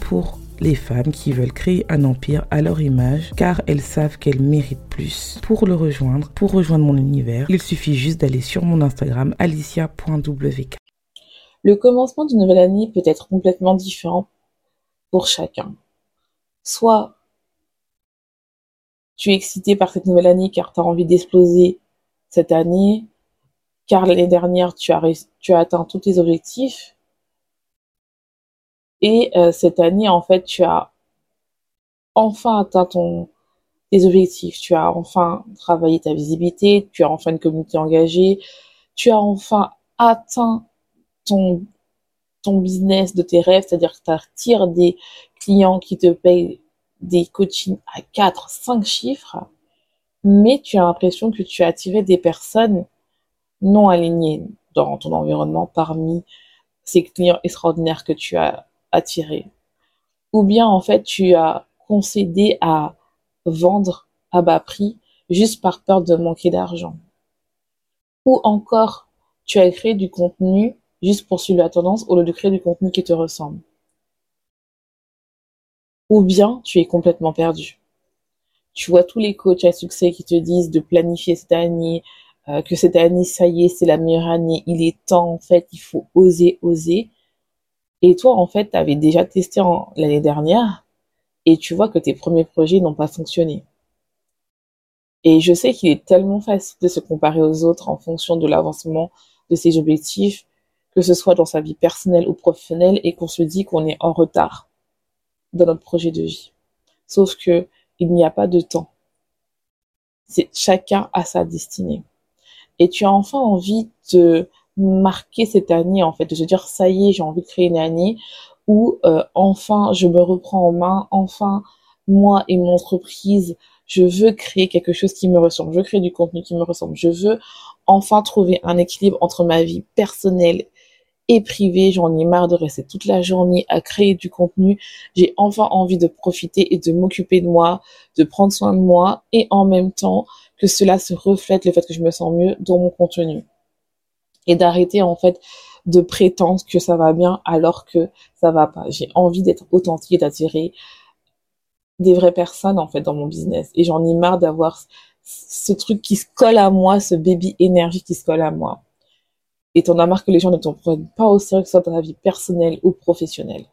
Pour les femmes qui veulent créer un empire à leur image car elles savent qu'elles méritent plus. Pour le rejoindre, pour rejoindre mon univers, il suffit juste d'aller sur mon Instagram alicia.wk. Le commencement d'une nouvelle année peut être complètement différent pour chacun. Soit tu es excité par cette nouvelle année car tu as envie d'exploser cette année, car l'année dernière tu as, tu as atteint tous tes objectifs, et euh, cette année, en fait, tu as enfin atteint ton, tes objectifs. Tu as enfin travaillé ta visibilité, tu as enfin une communauté engagée, tu as enfin atteint ton, ton business de tes rêves, c'est-à-dire que tu attires des clients qui te payent des coachings à 4, 5 chiffres, mais tu as l'impression que tu as attiré des personnes non alignées dans ton environnement parmi ces clients extraordinaires que tu as Ou bien en fait tu as concédé à vendre à bas prix juste par peur de manquer d'argent. Ou encore tu as créé du contenu juste pour suivre la tendance au lieu de créer du contenu qui te ressemble. Ou bien tu es complètement perdu. Tu vois tous les coachs à succès qui te disent de planifier cette année, euh, que cette année, ça y est, c'est la meilleure année, il est temps, en fait, il faut oser, oser. Et toi, en fait, tu avais déjà testé l'année dernière et tu vois que tes premiers projets n'ont pas fonctionné. Et je sais qu'il est tellement facile de se comparer aux autres en fonction de l'avancement de ses objectifs, que ce soit dans sa vie personnelle ou professionnelle, et qu'on se dit qu'on est en retard dans notre projet de vie. Sauf que il n'y a pas de temps. C'est chacun a sa destinée. Et tu as enfin envie de marquer cette année en fait, de se dire ça y est, j'ai envie de créer une année où euh, enfin je me reprends en main, enfin moi et mon entreprise, je veux créer quelque chose qui me ressemble, je veux créer du contenu qui me ressemble, je veux enfin trouver un équilibre entre ma vie personnelle et privée, j'en ai marre de rester toute la journée à créer du contenu, j'ai enfin envie de profiter et de m'occuper de moi, de prendre soin de moi et en même temps que cela se reflète le fait que je me sens mieux dans mon contenu et d'arrêter en fait de prétendre que ça va bien alors que ça va pas. J'ai envie d'être authentique et d'attirer des vraies personnes en fait dans mon business et j'en ai marre d'avoir ce truc qui se colle à moi, ce baby énergie qui se colle à moi. Et t'en as marre que les gens ne t'en prennent pas au sérieux que ce soit dans ta vie personnelle ou professionnelle.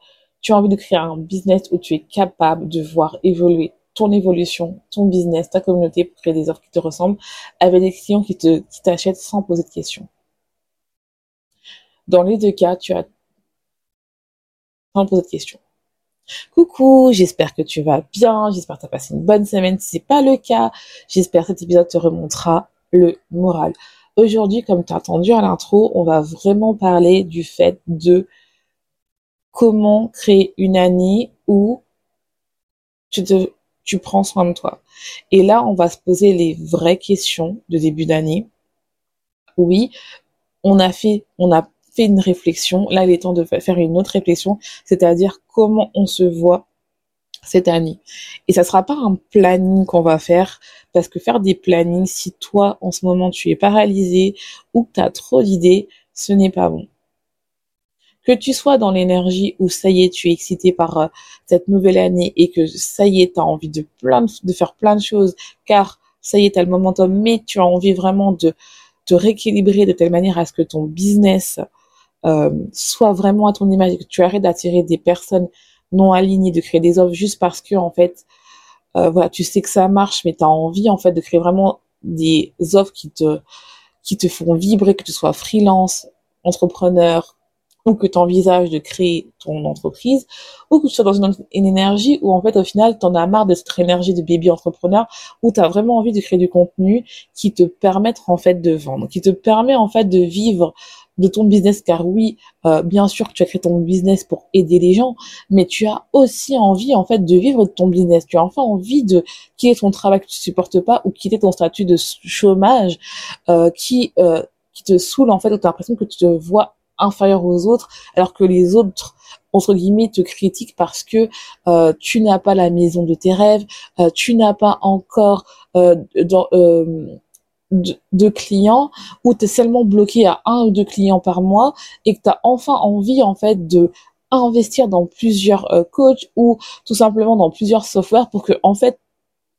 Tu as envie de créer un business où tu es capable de voir évoluer ton évolution, ton business, ta communauté pour créer des offres qui te ressemblent avec des clients qui te, qui t'achètent sans poser de questions. Dans les deux cas, tu as sans poser de questions. Coucou, j'espère que tu vas bien, j'espère que tu as passé une bonne semaine. Si c'est pas le cas, j'espère que cet épisode te remontera le moral. Aujourd'hui, comme tu as entendu à l'intro, on va vraiment parler du fait de comment créer une année où tu te, tu prends soin de toi. Et là, on va se poser les vraies questions de début d'année. Oui, on a fait, on a fait une réflexion. Là, il est temps de faire une autre réflexion, c'est-à-dire comment on se voit cette année. Et ça sera pas un planning qu'on va faire, parce que faire des plannings, si toi, en ce moment, tu es paralysé ou que tu as trop d'idées, ce n'est pas bon. Que tu sois dans l'énergie où ça y est, tu es excité par euh, cette nouvelle année et que ça y est, tu as envie de, de, faire plein de choses, car ça y est, tu as le momentum, mais tu as envie vraiment de te rééquilibrer de telle manière à ce que ton business euh, soit vraiment à ton image. Que tu arrêtes d'attirer des personnes non alignées, de créer des offres juste parce que en fait, euh, voilà, tu sais que ça marche, mais tu as envie en fait de créer vraiment des offres qui te qui te font vibrer, que tu sois freelance, entrepreneur ou que tu envisages de créer ton entreprise, ou que tu sois dans une, énergie où en fait au final tu en as marre de cette énergie de baby entrepreneur, où tu as vraiment envie de créer du contenu qui te permettre en fait de vendre, qui te permet en fait de vivre de ton business, car oui, euh, bien sûr tu as créé ton business pour aider les gens, mais tu as aussi envie en fait de vivre ton business. Tu as enfin envie de quitter ton travail que tu supportes pas ou quitter ton statut de chômage euh, qui euh, qui te saoule en fait, où tu as l'impression que tu te vois inférieur aux autres, alors que les autres entre guillemets te critiquent parce que tu n'as pas la maison de tes rêves, tu n'as pas encore dans, de, clients ou tu es seulement bloqué à un ou deux clients par mois et que tu as enfin envie en fait de investir dans plusieurs coachs ou tout simplement dans plusieurs softwares pour que en fait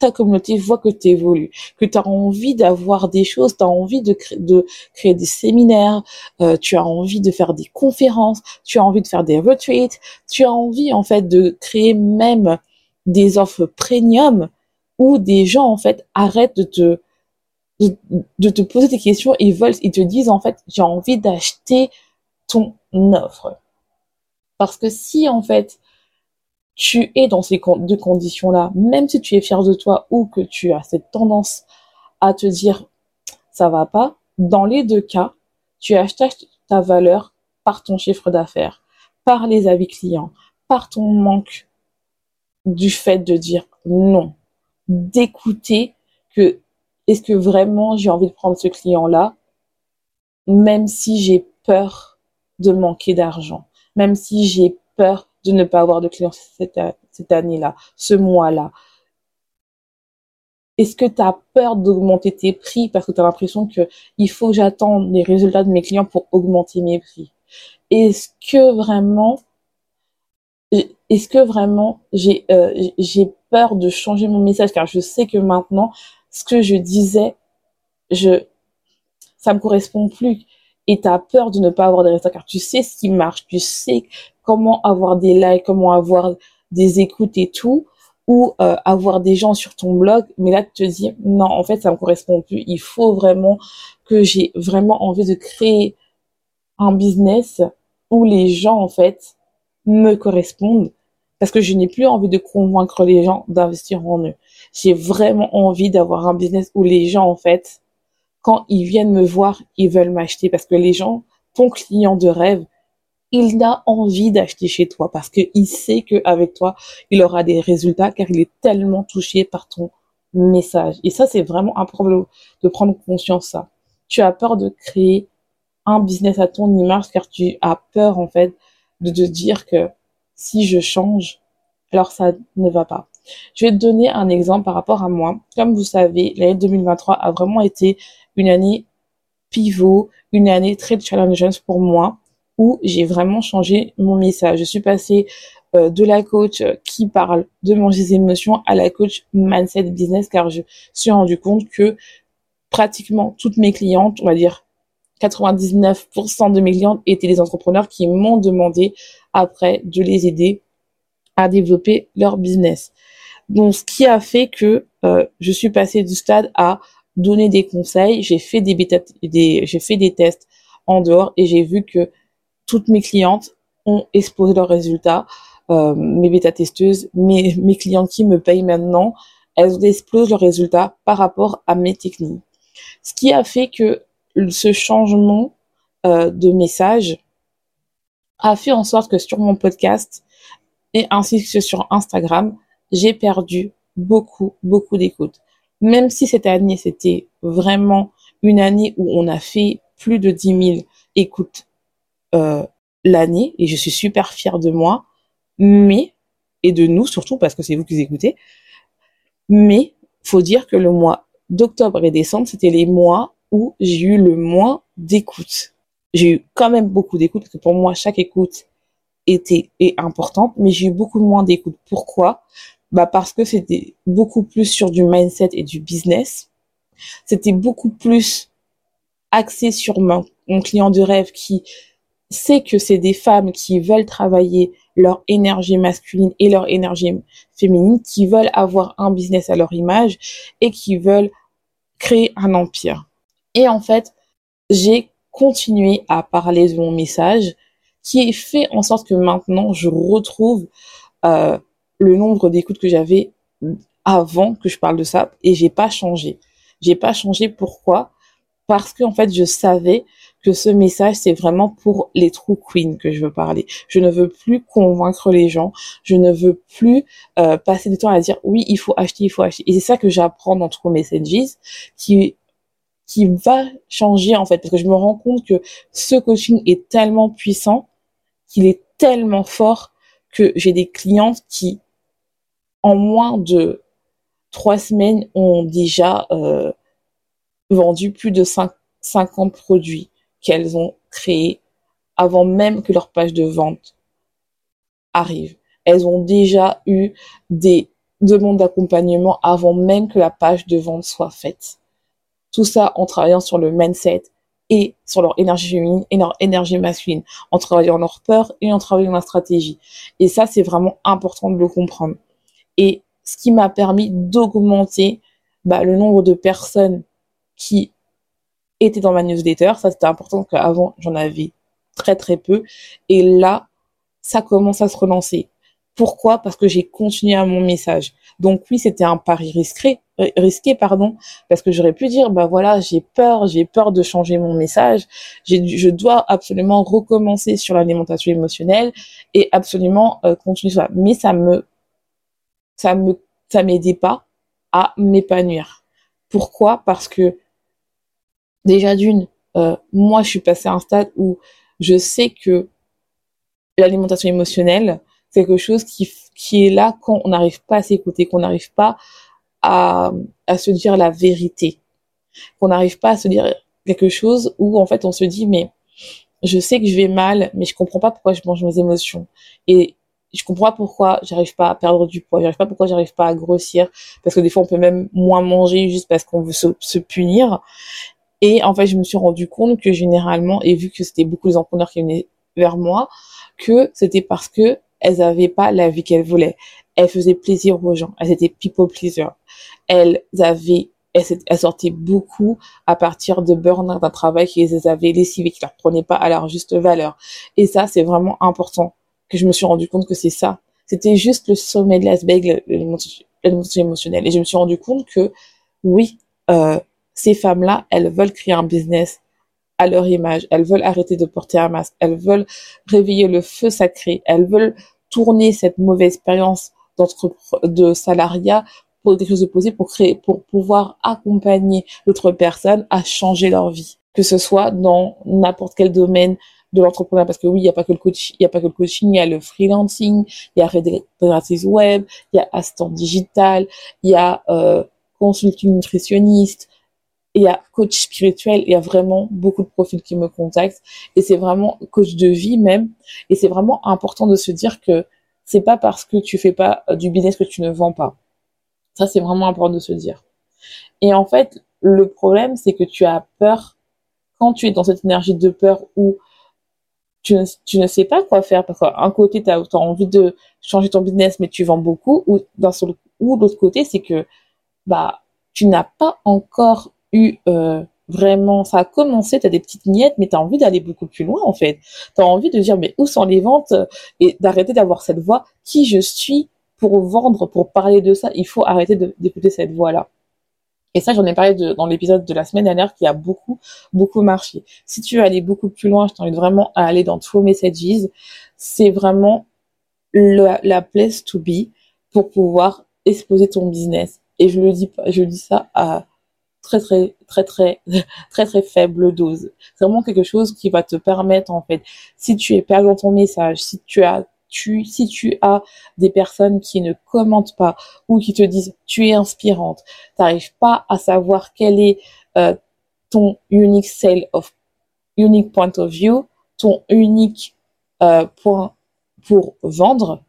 ta communauté voit que tu évolues, que tu as envie d'avoir des choses, tu as envie de, de créer des séminaires, euh, tu as envie de faire des conférences, tu as envie de faire des retreats, tu as envie en fait de créer même des offres premium où des gens en fait arrêtent de te de, te poser des questions et veulent ils te disent en fait j'ai envie d'acheter ton offre. Parce que si en fait tu es dans ces deux conditions-là, même si tu es fier de toi ou que tu as cette tendance à te dire ça va pas, dans les deux cas, tu achètes ta valeur par ton chiffre d'affaires, par les avis clients, par ton manque du fait de dire non, d'écouter que est-ce que vraiment j'ai envie de prendre ce client-là, même si j'ai peur de manquer d'argent, même si j'ai peur de ne pas avoir de clients cette, année-là, ce mois-là? Est-ce que tu as peur d'augmenter tes prix parce que tu as l'impression que il faut que j'attende les résultats de mes clients pour augmenter mes prix? Est-ce que vraiment est-ce que vraiment j'ai euh, j'ai peur de changer mon message? Car je sais que maintenant ce que je disais je ça me correspond plus et tu as peur de ne pas avoir des résultats car tu sais ce qui marche, tu sais comment avoir des likes, comment avoir des écoutes et tout, ou euh, avoir des gens sur ton blog, mais là tu te dis non, en fait ça me correspond plus. Il faut vraiment que j'ai vraiment envie de créer un business où les gens en fait me correspondent parce que je n'ai plus envie de convaincre les gens d'investir en eux. J'ai vraiment envie d'avoir un business où les gens en fait quand ils viennent me voir, ils veulent m'acheter parce que les gens, ton client de rêve, il a envie d'acheter chez toi parce qu'il sait qu'avec toi, il aura des résultats car il est tellement touché par ton message. Et ça, c'est vraiment un problème de prendre conscience ça. Tu as peur de créer un business à ton image car tu as peur, en fait, de te dire que si je change, alors ça ne va pas. Je vais te donner un exemple par rapport à moi. Comme vous savez, l'année 2023 a vraiment été une année pivot, une année très challengeante pour moi où j'ai vraiment changé mon message. Je suis passée euh, de la coach qui parle de manger ses émotions à la coach mindset business car je suis rendu compte que pratiquement toutes mes clientes, on va dire 99% de mes clientes étaient des entrepreneurs qui m'ont demandé après de les aider à développer leur business. Donc, ce qui a fait que euh, je suis passée du stade à donner des conseils. J'ai fait des, des j'ai fait des tests en dehors et j'ai vu que toutes mes clientes ont exposé leurs résultats. Euh, mes bêta-testeuses, mes, mes clientes qui me payent maintenant, elles explosent leurs résultats par rapport à mes techniques. Ce qui a fait que ce changement euh, de message a fait en sorte que sur mon podcast et ainsi que sur Instagram, j'ai perdu beaucoup, beaucoup d'écoute. Même si cette année, c'était vraiment une année où on a fait plus de 10 000 écoutes euh, l'année et je suis super fière de moi, mais et de nous surtout parce que c'est vous qui écoutez. Mais faut dire que le mois d'octobre et décembre, c'était les mois où j'ai eu le moins d'écoute. J'ai eu quand même beaucoup d'écoute parce que pour moi chaque écoute était importante, mais j'ai eu beaucoup moins d'écoute. Pourquoi? Bah parce que c'était beaucoup plus sur du mindset et du business. C'était beaucoup plus axé sur mon client de rêve qui c'est que c'est des femmes qui veulent travailler leur énergie masculine et leur énergie féminine, qui veulent avoir un business à leur image et qui veulent créer un empire. Et en fait, j'ai continué à parler de mon message qui fait en sorte que maintenant je retrouve euh, le nombre d'écoutes que j'avais avant que je parle de ça et j'ai pas changé. J'ai pas changé pourquoi? Parce que en fait, je savais que ce message c'est vraiment pour les true queens que je veux parler. Je ne veux plus convaincre les gens, je ne veux plus euh, passer du temps à dire oui, il faut acheter, il faut acheter. Et c'est ça que j'apprends dans True Messages qui qui va changer en fait parce que je me rends compte que ce coaching est tellement puissant qu'il est tellement fort que j'ai des clientes qui en moins de trois semaines ont déjà euh, vendu plus de 50 produits qu'elles ont créés avant même que leur page de vente arrive. Elles ont déjà eu des demandes d'accompagnement avant même que la page de vente soit faite. Tout ça en travaillant sur le mindset et sur leur énergie féminine et leur énergie masculine, en travaillant leur peur et en travaillant la stratégie. Et ça, c'est vraiment important de le comprendre. Et ce qui m'a permis d'augmenter bah, le nombre de personnes qui étaient dans ma newsletter. Ça, c'était important qu'avant, j'en avais très très peu. Et là, ça commence à se relancer. Pourquoi? Parce que j'ai continué à mon message. Donc oui, c'était un pari risqué, euh, risqué pardon, parce que j'aurais pu dire bah voilà, j'ai peur, j'ai peur de changer mon message, je dois absolument recommencer sur l'alimentation émotionnelle et absolument euh, continuer ça. Mais ça me ça me ça m'aidait pas à m'épanouir. Pourquoi? Parce que déjà d'une, euh, moi je suis passée à un stade où je sais que l'alimentation émotionnelle, c'est quelque chose qui, qui est là quand on n'arrive pas à s'écouter, qu'on n'arrive pas à, à se dire la vérité, qu'on n'arrive pas à se dire quelque chose où en fait on se dit mais je sais que je vais mal, mais je comprends pas pourquoi je mange mes émotions. Et je comprends pas pourquoi j'arrive pas à perdre du poids, j'arrive pas pourquoi j'arrive pas à grossir, parce que des fois on peut même moins manger juste parce qu'on veut se, punir. Et en fait, je me suis rendu compte que généralement, et vu que c'était beaucoup les entrepreneurs qui venaient vers moi, que c'était parce que elles avaient pas la vie qu'elles voulaient. Elles faisaient plaisir aux gens. Elles étaient people pleaser. Elles avaient elles, sortaient beaucoup à partir de burn d'un travail qu'elles avaient lessivé, qui leur prenait pas à leur juste valeur. Et ça, c'est vraiment important que je me suis rendu compte que c'est ça. C'était juste le sommet de l'iceberg, l'émotion émotionnelle. Et je me suis rendu compte que oui, euh, ces femmes-là, elles veulent créer un business à leur image. Elles veulent arrêter de porter un masque. Elles veulent réveiller le feu sacré. Elles veulent tourner cette mauvaise expérience de salariat pour quelque chose de positif, pour créer, pour pouvoir accompagner d'autres personnes à changer leur vie. Que ce soit dans n'importe quel domaine de l'entrepreneur parce que oui, il n'y a pas que le coaching, il y a pas que le coaching, il y a le freelancing, il y a rédactrice web, il y a assistant digital, il y a euh, consulting nutritionniste, il y a coach spirituel, il y a vraiment beaucoup de profils qui me contactent et c'est vraiment coach de vie même et c'est vraiment important de se dire que c'est pas parce que tu fais pas du business que tu ne vends pas. Ça c'est vraiment important de se dire. Et en fait, le problème c'est que tu as peur quand tu es dans cette énergie de peur où tu ne, sais pas quoi faire parce qu'un côté, tu as, envie de changer ton business, mais tu vends beaucoup, ou d'un seul, ou l'autre côté, c'est que bah tu n'as pas encore eu euh, vraiment, ça a commencé, tu as des petites miettes, mais tu as envie d'aller beaucoup plus loin en fait. Tu as envie de dire mais où sont les ventes et d'arrêter d'avoir cette voix qui je suis pour vendre, pour parler de ça. Il faut arrêter d'écouter cette voix-là. Et ça, j'en ai parlé de, dans l'épisode de la semaine dernière qui a beaucoup, beaucoup marché. Si tu veux aller beaucoup plus loin, je t'invite vraiment à aller dans True Messages. C'est vraiment la place to be pour pouvoir exposer ton business. Et je le dis, je dis ça à très, très, très, très, très, très faible dose. C'est vraiment quelque chose qui va te permettre, en fait, si tu es perdu dans ton message, si tu as si tu as des personnes qui ne commentent pas ou qui te disent tu es inspirante, t'arrives pas à savoir quel est euh, ton unique sale of unique point of view, ton unique euh, point pour vendre,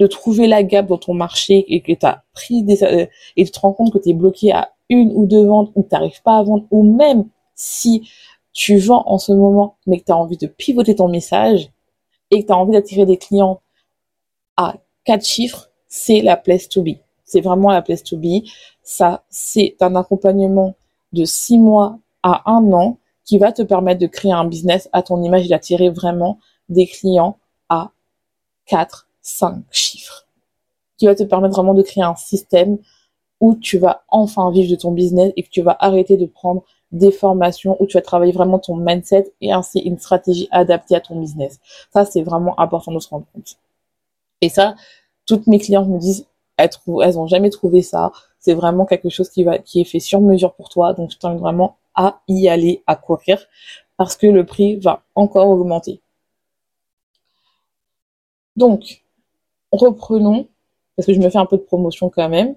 de trouver la gap dans ton marché et que tu as pris des euh, et tu te rends compte que tu es bloqué à une ou deux ventes ou que tu n'arrives pas à vendre ou même si tu vends en ce moment mais que tu as envie de pivoter ton message, et que tu as envie d'attirer des clients à quatre chiffres, c'est la place to be. C'est vraiment la place to be. Ça, c'est un accompagnement de six mois à un an qui va te permettre de créer un business à ton image et d'attirer vraiment des clients à 4, 5 chiffres, qui va te permettre vraiment de créer un système où tu vas enfin vivre de ton business et que tu vas arrêter de prendre des formations où tu vas travailler vraiment ton mindset et ainsi une stratégie adaptée à ton business. Ça, c'est vraiment important de se rendre compte. Et ça, toutes mes clientes me disent, elles, trouvent, elles jamais trouvé ça. C'est vraiment quelque chose qui va, qui est fait sur mesure pour toi. Donc, je t'invite vraiment à y aller, à courir, parce que le prix va encore augmenter. Donc, reprenons, parce que je me fais un peu de promotion quand même.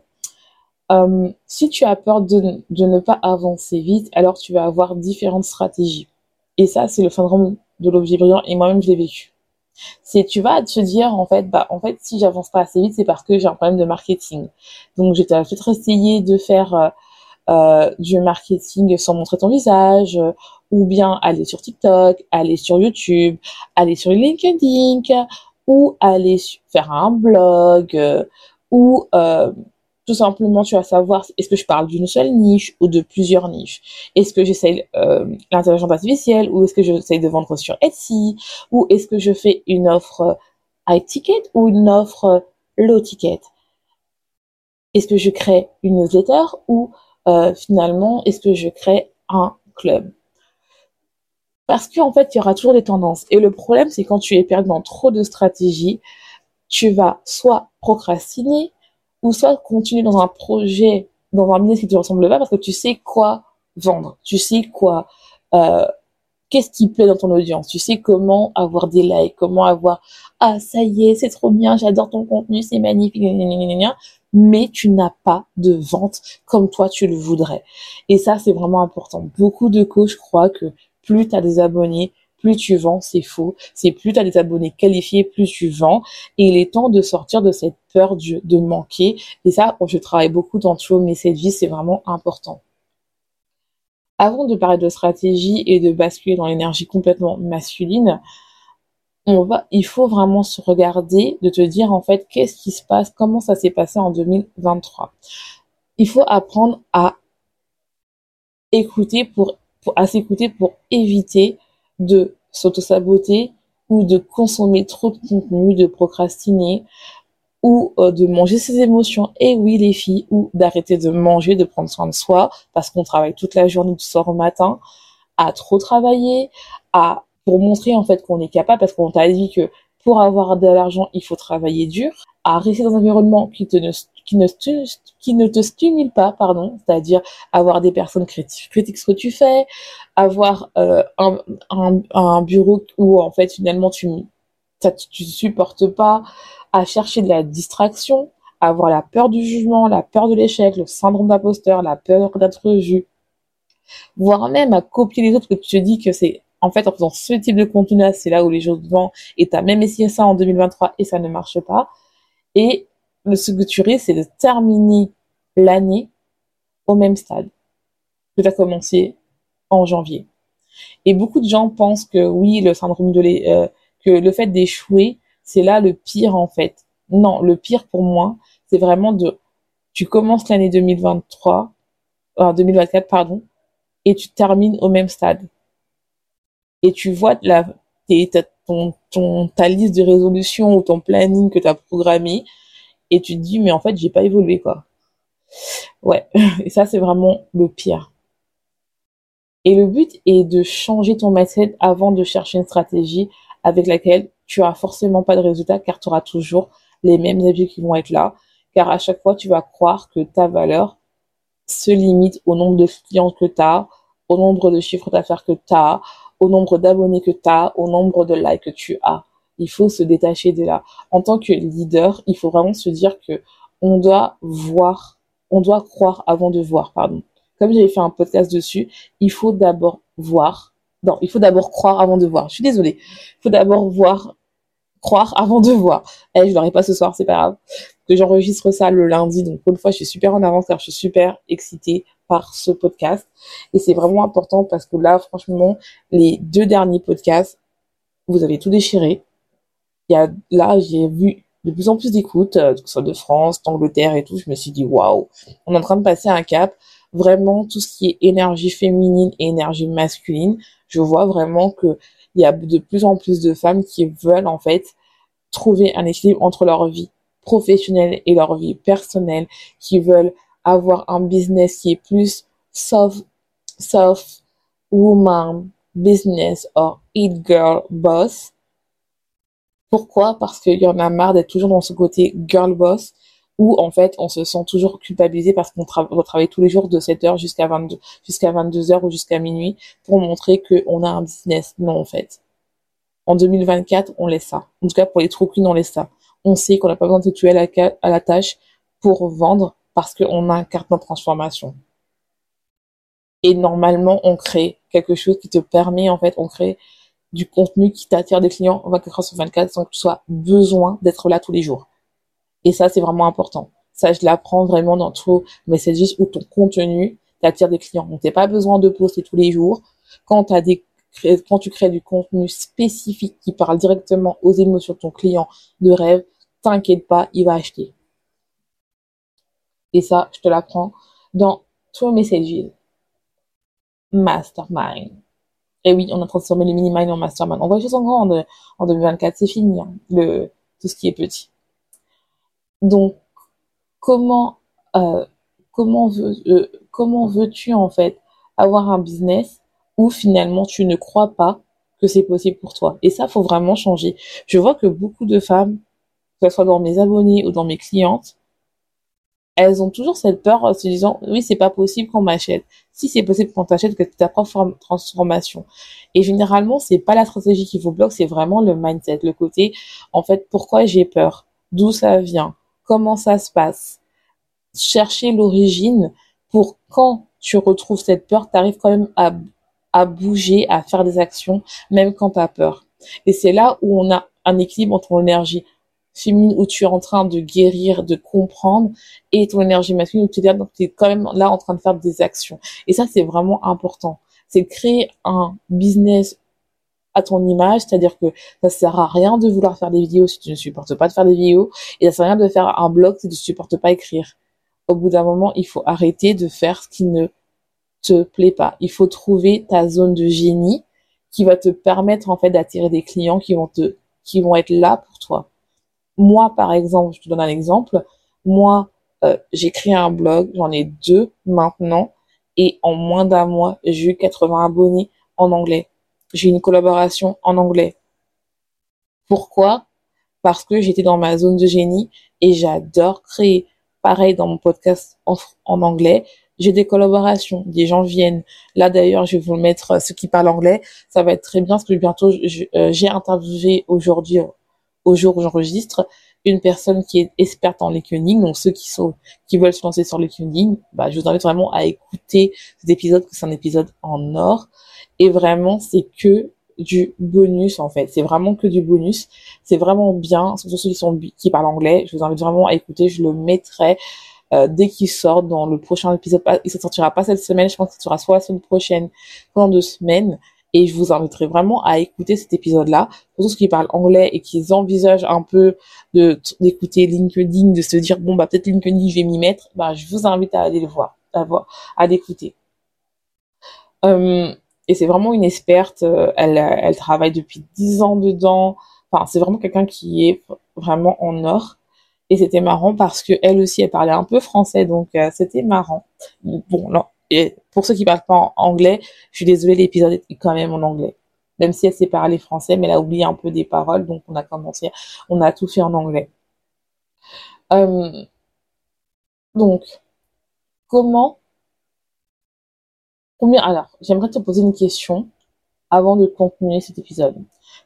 Euh, si tu as peur de, ne pas avancer vite, alors tu vas avoir différentes stratégies. Et ça, c'est le syndrome de l'objet brillant, et moi-même, je l'ai vécu. C'est, tu vas te dire, en fait, bah, en fait, si j'avance pas assez vite, c'est parce que j'ai un problème de marketing. Donc, j'ai peut-être essayé de faire euh, euh, du marketing sans montrer ton visage, ou bien aller sur TikTok, aller sur YouTube, aller sur LinkedIn, ou aller faire un blog, ou tout simplement tu vas savoir est-ce que je parle d'une seule niche ou de plusieurs niches? Est-ce que j'essaye euh, l'intelligence artificielle ou est-ce que j'essaye de vendre sur Etsy? Ou est-ce que je fais une offre high ticket ou une offre low ticket? Est-ce que je crée une newsletter ou euh, finalement est-ce que je crée un club? Parce qu'en fait, il y aura toujours des tendances. Et le problème, c'est quand tu es perdu dans trop de stratégies, tu vas soit procrastiner, ou soit continuer dans un projet, dans un business qui te ressemble pas, parce que tu sais quoi vendre, tu sais quoi, euh, qu'est-ce qui plaît dans ton audience, tu sais comment avoir des likes, comment avoir, ah, ça y est, c'est trop bien, j'adore ton contenu, c'est magnifique, mais tu n'as pas de vente comme toi tu le voudrais. Et ça, c'est vraiment important. Beaucoup de coachs croient que plus tu as des abonnés, plus tu vends, c'est faux. C'est plus tu as des abonnés qualifiés, plus tu vends. Et il est temps de sortir de cette peur de, manquer. Et ça, je travaille beaucoup dans True Message Vie, c'est vraiment important. Avant de parler de stratégie et de basculer dans l'énergie complètement masculine, on va, il faut vraiment se regarder, de te dire en fait qu'est-ce qui se passe, comment ça s'est passé en 2023. Il faut apprendre à écouter pour, à s'écouter pour éviter de s'auto-saboter ou de consommer trop de contenu, de procrastiner ou euh, de manger ses émotions. Et oui, les filles, ou d'arrêter de manger, de prendre soin de soi parce qu'on travaille toute la journée du soir au matin, à trop travailler, à pour montrer en fait qu'on est capable parce qu'on t'a dit que pour avoir de l'argent, il faut travailler dur, à rester dans un environnement qui te ne qui ne, ne te stimule pas, pardon, c'est-à-dire avoir des personnes critiques, critiquent ce que tu fais, avoir euh, un, bureau où en fait finalement tu tu supportes pas, à chercher de la distraction, avoir la peur du jugement, la peur de l'échec, le syndrome d'imposteur, la peur d'être vu, voire même à copier les autres que tu te dis que c'est en fait, en faisant ce type de contenu-là, c'est là où les choses vont. Et tu as même essayé ça en 2023 et ça ne marche pas. Et tu risques, c'est de terminer l'année au même stade que tu as commencé en janvier. Et beaucoup de gens pensent que oui, le syndrome de l'é euh, que le fait d'échouer, c'est là le pire en fait. Non, le pire pour moi, c'est vraiment de tu commences l'année 2023 euh, 2024 pardon et tu termines au même stade et tu vois la, ton, ton, ta liste de résolution ou ton planning que tu as programmé et tu te dis mais en fait j'ai pas évolué quoi. Ouais, et ça c'est vraiment le pire. Et le but est de changer ton mindset avant de chercher une stratégie avec laquelle tu as forcément pas de résultat car tu auras toujours les mêmes avis qui vont être là. Car à chaque fois, tu vas croire que ta valeur se limite au nombre de clients que tu as, au nombre de chiffres d'affaires que tu as, au nombre d'abonnés que tu as, au nombre de likes que tu as. Il faut se détacher de là. En tant que leader, il faut vraiment se dire que on doit voir, on doit croire avant de voir, pardon. Comme j'avais fait un podcast dessus, il faut d'abord voir. Non, il faut d'abord croire avant de voir. Je suis désolée. Il faut d'abord voir, croire avant de voir. Eh, je l'aurai pas ce soir, c'est pas grave. Que j'enregistre ça le lundi, donc pour une fois, je suis super en avance car je suis super excitée par ce podcast. Et c'est vraiment important parce que là, franchement, les deux derniers podcasts, vous avez tout déchiré. Y là, j'ai vu de plus en plus d'écoutes, euh, que ce soit de France, d'Angleterre et tout. Je me suis dit, waouh, on est en train de passer un cap. Vraiment, tout ce qui est énergie féminine et énergie masculine, je vois vraiment que il y a de plus en plus de femmes qui veulent en fait trouver un équilibre entre leur vie professionnelle et leur vie personnelle, qui veulent avoir un business qui est plus self, self woman business or it girl boss. Pourquoi? Parce qu'il y en a marre d'être toujours dans ce côté girl boss où en fait on se sent toujours culpabilisé parce qu'on travaille tous les jours de 7h jusqu'à 22 jusqu'à 22h ou jusqu'à minuit pour montrer qu'on a un business. Non en fait. En 2024, on laisse ça. En tout cas pour les trous on laisse ça. On sait qu'on n'a pas besoin de se tuer à la, tâche pour vendre parce qu'on a un carton de transformation. Et normalement, on crée quelque chose qui te permet, en fait, on crée du contenu qui t'attire des clients 24 heures sur 24 sans que tu sois besoin d'être là tous les jours. Et ça, c'est vraiment important. Ça, je l'apprends vraiment dans tout juste où ton contenu t'attire des clients. Donc, t'as pas besoin de poster tous les jours. Quand tu crées du contenu spécifique qui parle directement aux émotions de ton client de rêve, t'inquiète pas, il va acheter. Et ça, je te l'apprends dans True Messages Mastermind. Et oui, on a transformé le mini-mind en mastermind. On voit juste en grand en 2024, c'est fini, hein, le, tout ce qui est petit. Donc, comment, euh, comment veux, euh, comment veux-tu en fait avoir un business où finalement tu ne crois pas que c'est possible pour toi? Et ça, faut vraiment changer. Je vois que beaucoup de femmes, que ce soit dans mes abonnés ou dans mes clientes, elles ont toujours cette peur en se disant oui c'est pas possible qu'on m'achète. Si c'est possible qu'on t'achète que tu ta propre transformation. Et généralement c'est pas la stratégie qui vous bloque c'est vraiment le mindset le côté en fait pourquoi j'ai peur? D'où ça vient? Comment ça se passe? Chercher l'origine pour quand tu retrouves cette peur tu arrives quand même à, à bouger à faire des actions même quand tu as peur. Et c'est là où on a un équilibre entre l'énergie féminine où tu es en train de guérir, de comprendre, et ton énergie masculine où tu es, donc tu es quand même là en train de faire des actions. Et ça, c'est vraiment important. C'est créer un business à ton image, c'est-à-dire que ça sert à rien de vouloir faire des vidéos si tu ne supportes pas de faire des vidéos, et ça sert à rien de faire un blog si tu ne supportes pas écrire. Au bout d'un moment, il faut arrêter de faire ce qui ne te plaît pas. Il faut trouver ta zone de génie qui va te permettre en fait d'attirer des clients qui vont te qui vont être là pour toi. Moi, par exemple, je te donne un exemple. Moi, euh, j'ai créé un blog, j'en ai deux maintenant, et en moins d'un mois, j'ai eu 80 abonnés en anglais. J'ai une collaboration en anglais. Pourquoi? Parce que j'étais dans ma zone de génie et j'adore créer. Pareil dans mon podcast en, anglais, j'ai des collaborations, des gens viennent. Là d'ailleurs, je vais vous mettre euh, ceux qui parlent anglais. Ça va être très bien parce que bientôt, euh, j'ai interviewé aujourd'hui au jour où j'enregistre une personne qui est experte en LinkedIn. Donc ceux qui sont qui veulent se lancer sur LinkedIn, bah, je vous invite vraiment à écouter cet épisode, que c'est un épisode en or. Et vraiment, c'est que du bonus en fait. C'est vraiment que du bonus. C'est vraiment bien. Surtout ceux qui sont parlent anglais, je vous invite vraiment à écouter. Je le mettrai euh, dès qu'il sort dans le prochain épisode. Il ne sortira pas cette semaine. Je pense ce sera soit la semaine prochaine, pendant deux semaines. Et je vous inviterai vraiment à écouter cet épisode-là. Pour ceux qui parlent anglais et qui envisagent un peu d'écouter LinkedIn, de se dire bon bah peut-être LinkedIn je vais m'y mettre, bah je vous invite à aller le voir, à voir, à l'écouter. Euh, et c'est vraiment une experte. Euh, elle elle travaille depuis dix ans dedans. Enfin c'est vraiment quelqu'un qui est vraiment en or. Et c'était marrant parce que elle aussi elle parlait un peu français donc euh, c'était marrant. Bon non et pour ceux qui parlent pas anglais, je suis désolée, l'épisode est quand même en anglais. Même si elle sait parler français, mais elle a oublié un peu des paroles, donc on a commencé, on a tout fait en anglais. Euh, donc, comment, combien, alors, j'aimerais te poser une question avant de continuer cet épisode.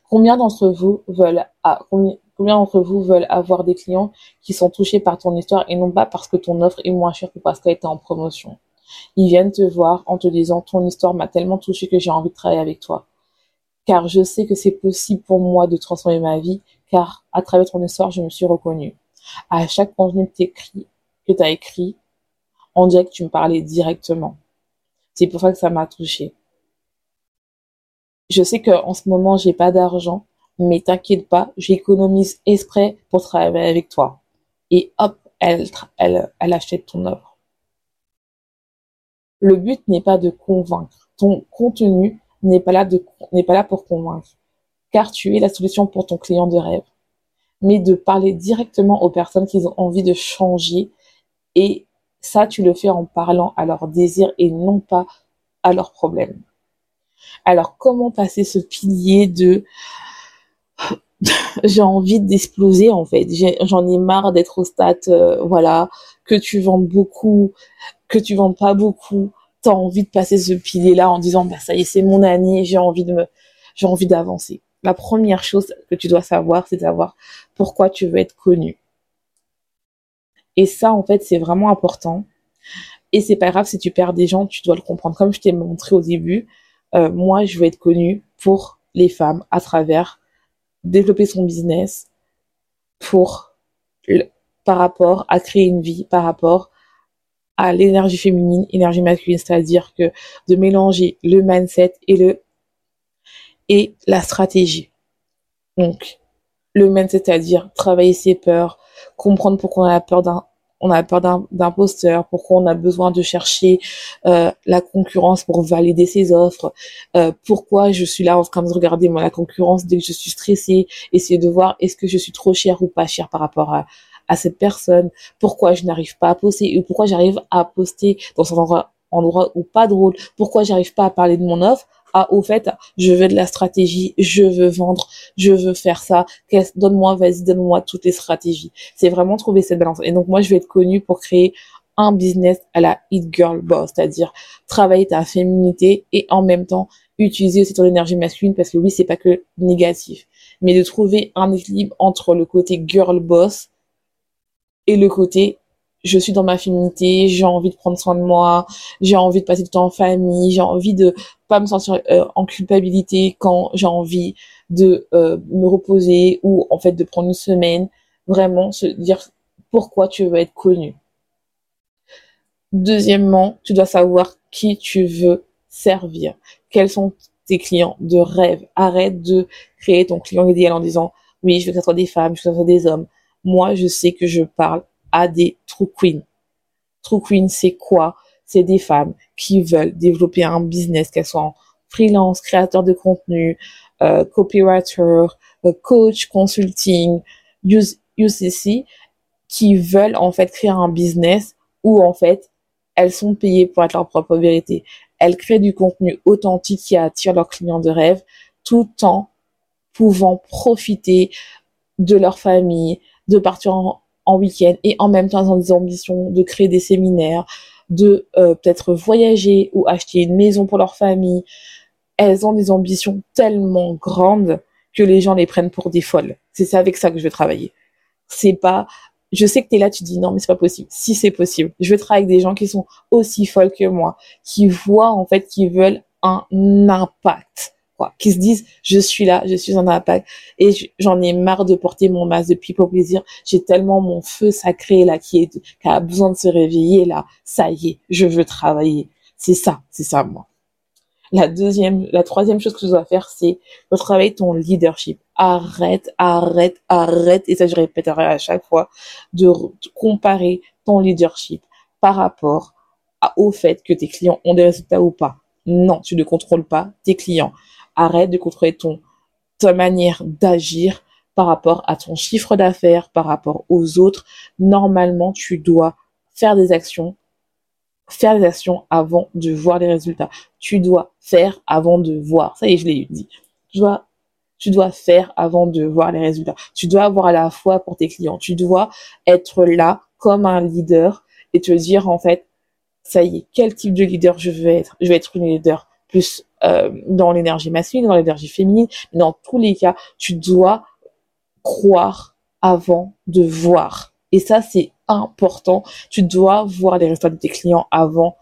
Combien d'entre vous veulent, combien, combien d'entre vous veulent avoir des clients qui sont touchés par ton histoire et non pas parce que ton offre est moins chère que parce qu'elle était en promotion? Ils viennent te voir en te disant ton histoire m'a tellement touché que j'ai envie de travailler avec toi. Car je sais que c'est possible pour moi de transformer ma vie, car à travers ton histoire, je me suis reconnue. À chaque contenu que tu as écrit, on dirait que tu me parlais directement. C'est pour ça que ça m'a touché. Je sais qu'en ce moment, j'ai pas d'argent, mais t'inquiète pas, j'économise exprès pour travailler avec toi. Et hop, elle, elle, elle achète ton offre. Le but n'est pas de convaincre. Ton contenu n'est pas là de, n'est pas là pour convaincre. Car tu es la solution pour ton client de rêve. Mais de parler directement aux personnes qui ont envie de changer. Et ça, tu le fais en parlant à leurs désirs et non pas à leurs problèmes. Alors, comment passer ce pilier de j'ai envie d'exploser en fait. J'en ai, marre d'être au stade, euh, voilà, que tu vends beaucoup, que tu vends pas beaucoup. T'as envie de passer ce pilier-là en disant, bah ça y est, c'est mon année, j'ai envie de me, j'ai envie d'avancer. La première chose que tu dois savoir, c'est savoir pourquoi tu veux être connu. Et ça, en fait, c'est vraiment important. Et c'est pas grave si tu perds des gens, tu dois le comprendre. Comme je t'ai montré au début, euh, moi, je veux être connue pour les femmes à travers développer son business pour par rapport à créer une vie, par rapport à l'énergie féminine, énergie masculine, c'est-à-dire que de mélanger le mindset et le et la stratégie. Donc, le mindset, c'est-à-dire travailler ses peurs, comprendre pourquoi on a peur d'un on a peur d'imposteur, pourquoi on a besoin de chercher euh, la concurrence pour valider ses offres, euh, pourquoi je suis là en train de regarder moi la concurrence dès que je suis stressée, essayer de voir est-ce que je suis trop chère ou pas chère par rapport à, à cette personne, pourquoi je n'arrive pas à poster ou pourquoi j'arrive à poster dans un endroit, endroit où pas drôle, pourquoi j'arrive pas à parler de mon offre, ah au fait je veux de la stratégie, je veux vendre, je veux faire ça, donne-moi, vas-y, donne-moi toutes les stratégies. C'est vraiment trouver cette balance. Et donc moi je vais être connue pour créer un business à la hit girl boss, c'est-à-dire travailler ta féminité et en même temps utiliser aussi ton énergie masculine parce que oui, c'est pas que négatif, mais de trouver un équilibre entre le côté girl boss et le côté je suis dans ma féminité, j'ai envie de prendre soin de moi, j'ai envie de passer du temps en famille, j'ai envie de pas me sentir euh, en culpabilité quand j'ai envie de euh, me reposer ou en fait de prendre une semaine, vraiment se dire pourquoi tu veux être connu. Deuxièmement, tu dois savoir qui tu veux servir. Quels sont tes clients de rêve? Arrête de créer ton client idéal en disant oui, je veux que ce soit des femmes, je veux que ce soit des hommes. Moi, je sais que je parle à des true queens. True queen, c'est quoi? C'est des femmes qui veulent développer un business, qu'elles soient en freelance, créateur de contenu, euh, copywriter, euh, coach, consulting, UCC, qui veulent en fait créer un business où en fait elles sont payées pour être leur propre vérité. Elles créent du contenu authentique qui attire leurs clients de rêve tout en pouvant profiter de leur famille, de partir en, en week-end et en même temps elles ont des ambitions de créer des séminaires, de euh, peut-être voyager ou acheter une maison pour leur famille. Elles ont des ambitions tellement grandes que les gens les prennent pour des folles. C'est ça avec ça que je vais travailler. C'est pas je sais que tu es là, tu dis non, mais c'est pas possible. Si c'est possible, je vais travailler avec des gens qui sont aussi folles que moi, qui voient en fait, qui veulent un impact quoi, qui se disent je suis là, je suis en impact et j'en ai marre de porter mon masque de pipe au plaisir. J'ai tellement mon feu sacré là qui est qui a besoin de se réveiller là. Ça y est, je veux travailler. C'est ça, c'est ça moi. La deuxième, la troisième chose que tu dois faire, c'est travailler ton leadership. Arrête, arrête, arrête, et ça je répéterai à chaque fois, de comparer ton leadership par rapport au fait que tes clients ont des résultats ou pas. Non, tu ne contrôles pas tes clients arrête de contrôler ton, ta manière d'agir par rapport à ton chiffre d'affaires, par rapport aux autres. Normalement, tu dois faire des actions, faire des actions avant de voir les résultats. Tu dois faire avant de voir. Ça y est, je l'ai dit. Tu dois, tu dois faire avant de voir les résultats. Tu dois avoir la foi pour tes clients. Tu dois être là comme un leader et te dire, en fait, ça y est, quel type de leader je veux être? Je vais être une leader plus euh, dans l'énergie masculine, dans l'énergie féminine. Mais dans tous les cas, tu dois croire avant de voir. Et ça, c'est important. Tu dois voir les résultats de tes clients avant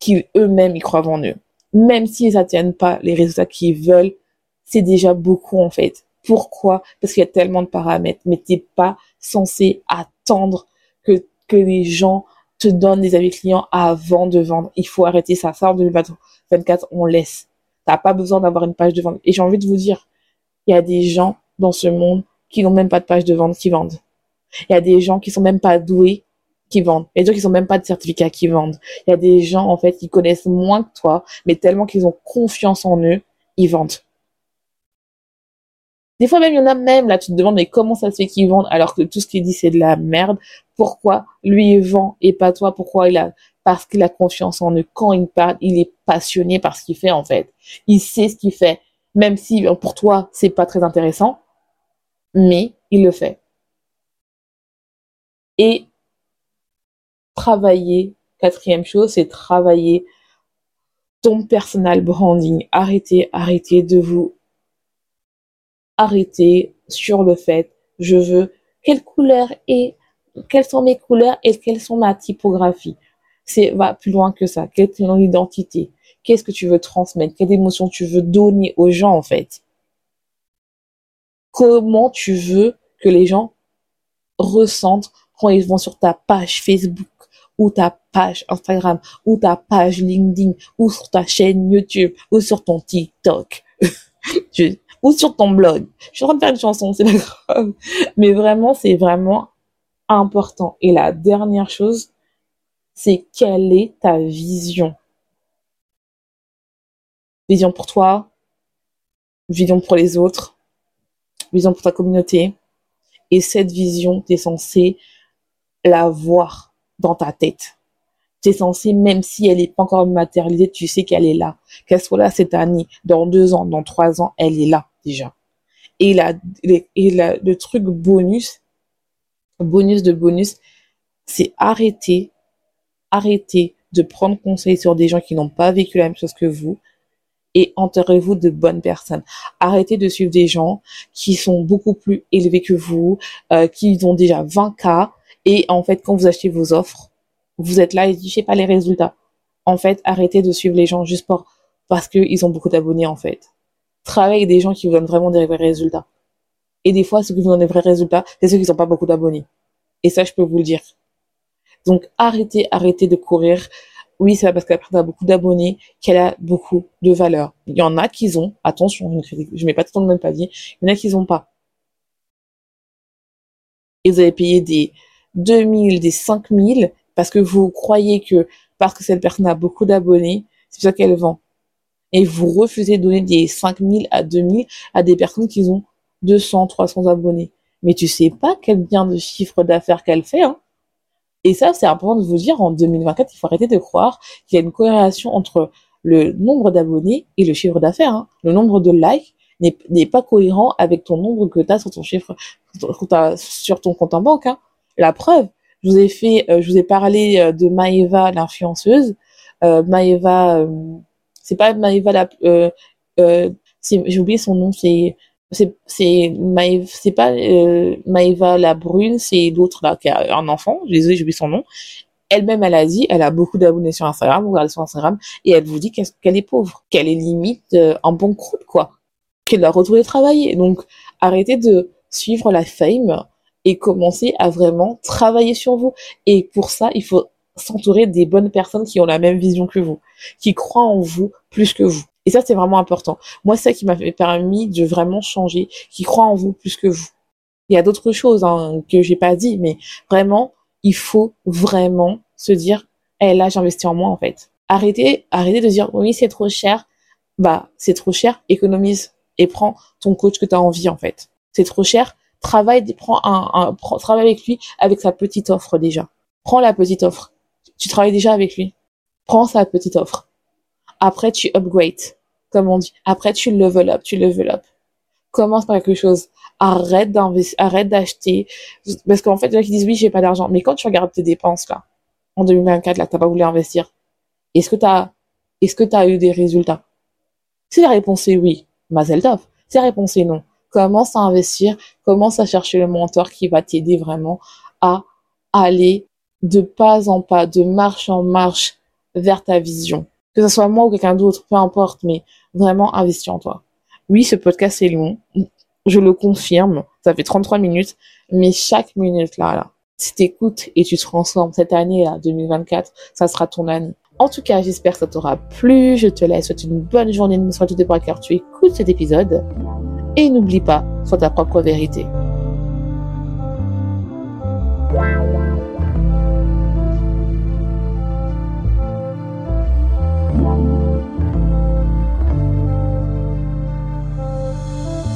qu'ils eux-mêmes y croient en eux. Même s'ils n'atteignent pas les résultats qu'ils veulent, c'est déjà beaucoup en fait. Pourquoi? Parce qu'il y a tellement de paramètres. Mais tu n'es pas censé attendre que, que les gens te donnent des avis clients avant de vendre. Il faut arrêter ça. Ça, en 2024, on laisse. T'as pas besoin d'avoir une page de vente. Et j'ai envie de vous dire, il y a des gens dans ce monde qui n'ont même pas de page de vente qui vendent. Il y a des gens qui sont même pas doués qui vendent. Il y a des gens qui n'ont même pas de certificat qui vendent. Il y a des gens, en fait, qui connaissent moins que toi, mais tellement qu'ils ont confiance en eux, ils vendent. Des fois même, il y en a même, là, tu te demandes, mais comment ça se fait qu'ils vendent alors que tout ce qu'il dit, c'est de la merde. Pourquoi lui, il vend et pas toi? Pourquoi il a, parce qu'il a confiance en eux. Quand il parle, il est passionné par ce qu'il fait, en fait. Il sait ce qu'il fait. Même si, pour toi, c'est pas très intéressant. Mais, il le fait. Et, travailler, quatrième chose, c'est travailler ton personal branding. Arrêtez, arrêtez de vous arrêter sur le fait, je veux quelle couleur et quelles sont mes couleurs et quelles sont ma typographie. C'est va plus loin que ça. Quelle est ton identité? Qu'est-ce que tu veux transmettre? Quelle émotion tu veux donner aux gens en fait? Comment tu veux que les gens ressentent quand ils vont sur ta page Facebook ou ta page Instagram ou ta page LinkedIn ou sur ta chaîne YouTube ou sur ton TikTok? Ou sur ton blog. Je suis en train de faire une chanson, c'est pas grave. Mais vraiment, c'est vraiment important. Et la dernière chose, c'est quelle est ta vision? Vision pour toi, vision pour les autres, vision pour ta communauté. Et cette vision, tu es censé la voir dans ta tête. Tu es censé, même si elle n'est pas encore matérialisée, tu sais qu'elle est là. Qu'elle soit là cette année, dans deux ans, dans trois ans, elle est là déjà. Et, la, et la, le truc bonus, bonus de bonus, c'est arrêter, arrêter de prendre conseil sur des gens qui n'ont pas vécu la même chose que vous et enterrez-vous de bonnes personnes. Arrêtez de suivre des gens qui sont beaucoup plus élevés que vous, euh, qui ont déjà 20 cas et en fait quand vous achetez vos offres, vous êtes là et je sais pas les résultats. En fait, arrêtez de suivre les gens juste pour parce qu'ils ont beaucoup d'abonnés en fait travaille avec des gens qui vous donnent vraiment des vrais résultats. Et des fois, ceux qui vous donnent des vrais résultats, c'est ceux qui n'ont pas beaucoup d'abonnés. Et ça, je peux vous le dire. Donc, arrêtez, arrêtez de courir. Oui, c'est parce qu'elle a beaucoup d'abonnés qu'elle a beaucoup de valeur. Il y en a qui ont, attention, je ne mets pas tout le même palier, il y en a qui n'ont pas. Et vous avez payé des 2000, des 5000 parce que vous croyez que parce que cette personne a beaucoup d'abonnés, c'est ça qu'elle vend et vous refusez de donner des 5000 à 2000 à des personnes qui ont 200, 300 abonnés. Mais tu sais pas quel bien de chiffre d'affaires qu'elle fait, hein. Et ça, c'est important de vous dire, en 2024, il faut arrêter de croire qu'il y a une corrélation entre le nombre d'abonnés et le chiffre d'affaires. Hein. Le nombre de likes n'est pas cohérent avec ton nombre que tu as sur ton chiffre, sur ton compte en banque. Hein. La preuve, je vous ai euh, parlé euh, de Maeva, l'influenceuse. Euh, Maeva, c'est pas Maëva la j'ai oublié son nom c'est c'est pas euh, Maëva la brune c'est l'autre là qui a un enfant. Désolé j'ai oublié son nom. Elle-même elle a dit elle a beaucoup d'abonnés sur Instagram vous regardez sur Instagram et elle vous dit qu'elle est pauvre qu'elle est limite euh, en bon croûte quoi. Qu'elle doit retrouver travailler donc arrêtez de suivre la fame et commencer à vraiment travailler sur vous. Et pour ça il faut s'entourer des bonnes personnes qui ont la même vision que vous, qui croient en vous plus que vous. Et ça, c'est vraiment important. Moi, c'est ça qui m'a permis de vraiment changer, qui croient en vous plus que vous. Il y a d'autres choses hein, que j'ai pas dit, mais vraiment, il faut vraiment se dire, eh là, j'investis en moi en fait. Arrêtez, arrêtez de dire, oui, c'est trop cher. Bah, c'est trop cher, économise et prends ton coach que tu as envie en fait. C'est trop cher, travaille, prends un, un travaille avec lui avec sa petite offre déjà. Prends la petite offre tu travailles déjà avec lui. Prends sa petite offre. Après, tu upgrade, comme on dit. Après, tu level up, tu level up. Commence par quelque chose. Arrête d'investir, arrête d'acheter. Parce qu'en fait, il y en a qui disent oui, j'ai pas d'argent. Mais quand tu regardes tes dépenses, là, en 2024, là, t'as pas voulu investir. Est-ce que t'as, est-ce que t'as eu des résultats? Si la réponse est oui, mazel tov. Si la réponse est non, commence à investir, commence à chercher le mentor qui va t'aider vraiment à aller de pas en pas, de marche en marche vers ta vision. Que ce soit moi ou quelqu'un d'autre, peu importe, mais vraiment investis en toi. Oui, ce podcast est long. Je le confirme. Ça fait 33 minutes. Mais chaque minute là, là, si t'écoutes et tu te transformes cette année là, 2024, ça sera ton année. En tout cas, j'espère que ça t'aura plu. Je te laisse. Souhaite une bonne journée. Ne sois tout car tu écoutes cet épisode. Et n'oublie pas, sois ta propre vérité.